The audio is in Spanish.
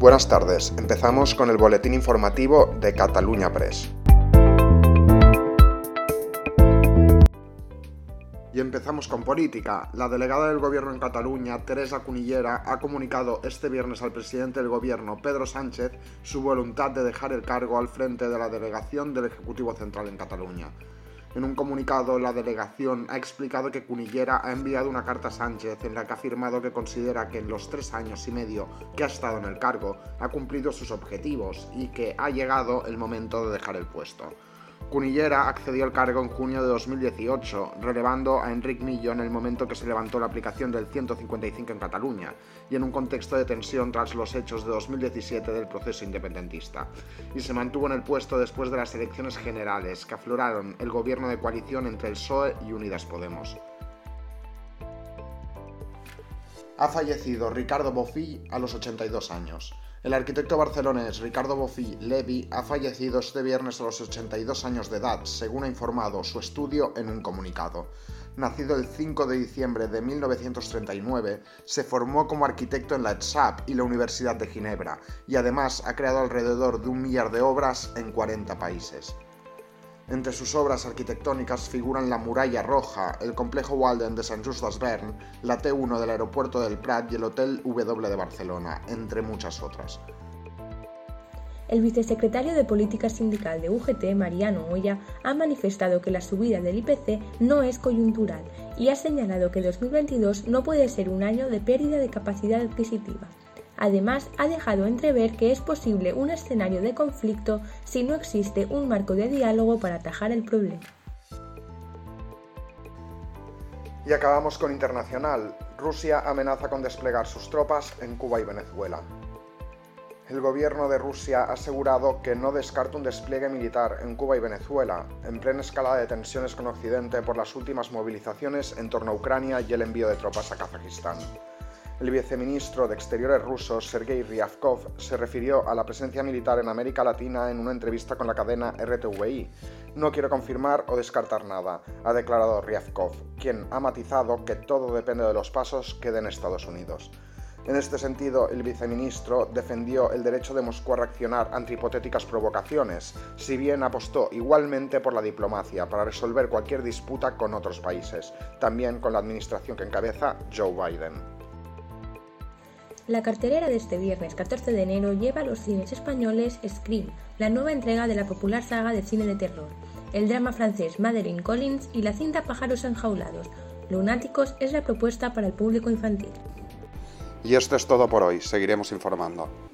Buenas tardes, empezamos con el boletín informativo de Cataluña Press. Y empezamos con política. La delegada del gobierno en Cataluña, Teresa Cunillera, ha comunicado este viernes al presidente del gobierno, Pedro Sánchez, su voluntad de dejar el cargo al frente de la delegación del Ejecutivo Central en Cataluña. En un comunicado, la delegación ha explicado que Cunillera ha enviado una carta a Sánchez en la que ha afirmado que considera que en los tres años y medio que ha estado en el cargo ha cumplido sus objetivos y que ha llegado el momento de dejar el puesto. Cunillera accedió al cargo en junio de 2018, relevando a Enric Millo en el momento que se levantó la aplicación del 155 en Cataluña y en un contexto de tensión tras los hechos de 2017 del proceso independentista, y se mantuvo en el puesto después de las elecciones generales que afloraron el gobierno de coalición entre el PSOE y Unidas Podemos. Ha fallecido Ricardo Bofill a los 82 años. El arquitecto barcelonés Ricardo Bofill Levi ha fallecido este viernes a los 82 años de edad, según ha informado su estudio en un comunicado. Nacido el 5 de diciembre de 1939, se formó como arquitecto en la ETSAP y la Universidad de Ginebra, y además ha creado alrededor de un millar de obras en 40 países. Entre sus obras arquitectónicas figuran la Muralla Roja, el Complejo Walden de Sant Just Desvern, la T1 del Aeropuerto del Prat y el Hotel W de Barcelona, entre muchas otras. El vicesecretario de Política Sindical de UGT, Mariano Oya, ha manifestado que la subida del IPC no es coyuntural y ha señalado que 2022 no puede ser un año de pérdida de capacidad adquisitiva. Además, ha dejado entrever que es posible un escenario de conflicto si no existe un marco de diálogo para atajar el problema. Y acabamos con internacional. Rusia amenaza con desplegar sus tropas en Cuba y Venezuela. El gobierno de Rusia ha asegurado que no descarta un despliegue militar en Cuba y Venezuela, en plena escalada de tensiones con Occidente por las últimas movilizaciones en torno a Ucrania y el envío de tropas a Kazajistán. El viceministro de Exteriores ruso, Sergei Ryabkov, se refirió a la presencia militar en América Latina en una entrevista con la cadena RTVI. No quiero confirmar o descartar nada, ha declarado Ryabkov, quien ha matizado que todo depende de los pasos que den Estados Unidos. En este sentido, el viceministro defendió el derecho de Moscú a reaccionar ante hipotéticas provocaciones, si bien apostó igualmente por la diplomacia para resolver cualquier disputa con otros países, también con la administración que encabeza Joe Biden. La cartelera de este viernes 14 de enero lleva a los cines españoles Scream, la nueva entrega de la popular saga de cine de terror, el drama francés Madeline Collins y la cinta Pájaros enjaulados. Lunáticos es la propuesta para el público infantil. Y esto es todo por hoy, seguiremos informando.